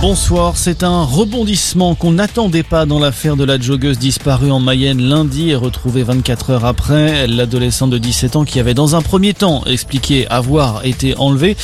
Bonsoir, c'est un rebondissement qu'on n'attendait pas dans l'affaire de la joggeuse disparue en Mayenne lundi et retrouvée 24 heures après. L'adolescente de 17 ans qui avait dans un premier temps expliqué avoir été enlevée,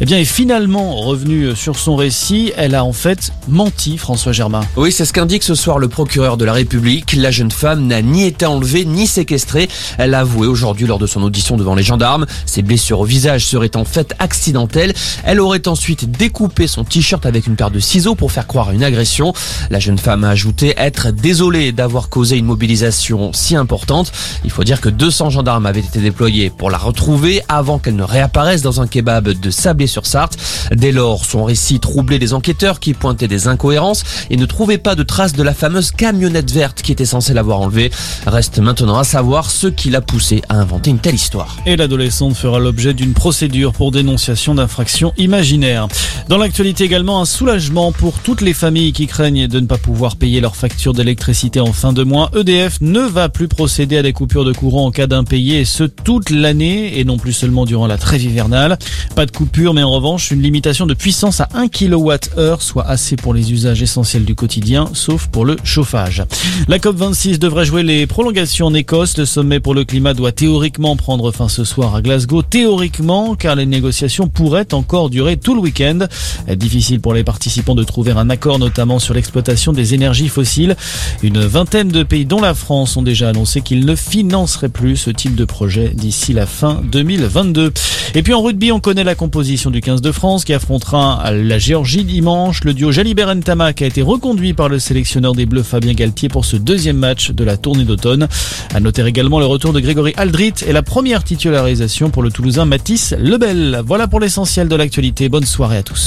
eh bien est finalement revenue sur son récit. Elle a en fait menti, François Germain. Oui, c'est ce qu'indique ce soir le procureur de la République. La jeune femme n'a ni été enlevée ni séquestrée. Elle a avoué aujourd'hui lors de son audition devant les gendarmes. Ses blessures au visage seraient en fait accidentelles. Elle aurait ensuite découpé son t-shirt avec une paire de ciseaux pour faire croire à une agression. La jeune femme a ajouté être désolée d'avoir causé une mobilisation si importante. Il faut dire que 200 gendarmes avaient été déployés pour la retrouver avant qu'elle ne réapparaisse dans un kebab de Sablé-sur-Sarthe. Dès lors, son récit troublait les enquêteurs qui pointaient des incohérences et ne trouvaient pas de traces de la fameuse camionnette verte qui était censée l'avoir enlevée. Reste maintenant à savoir ce qui l'a poussé à inventer une telle histoire. Et l'adolescente fera l'objet d'une procédure pour dénonciation d'infraction imaginaire. Dans l'actualité également, un soulagement pour toutes les familles qui craignent de ne pas pouvoir payer leurs factures d'électricité en fin de mois. EDF ne va plus procéder à des coupures de courant en cas d'impayé et ce toute l'année et non plus seulement durant la trêve hivernale. Pas de coupure mais en revanche une limitation de puissance à 1 kWh soit assez pour les usages essentiels du quotidien sauf pour le chauffage. La COP26 devrait jouer les prolongations en Écosse. Le sommet pour le climat doit théoriquement prendre fin ce soir à Glasgow. Théoriquement car les négociations pourraient encore durer tout le week-end. Difficile pour les participants de trouver un accord notamment sur l'exploitation des énergies fossiles. Une vingtaine de pays dont la France ont déjà annoncé qu'ils ne financeraient plus ce type de projet d'ici la fin 2022. Et puis en rugby, on connaît la composition du 15 de France qui affrontera la Géorgie dimanche. Le duo Jalibert Ntamak a été reconduit par le sélectionneur des Bleus Fabien Galtier pour ce deuxième match de la tournée d'automne. À noter également le retour de Grégory Aldrit et la première titularisation pour le Toulousain Mathis Lebel. Voilà pour l'essentiel de l'actualité. Bonne soirée à tous.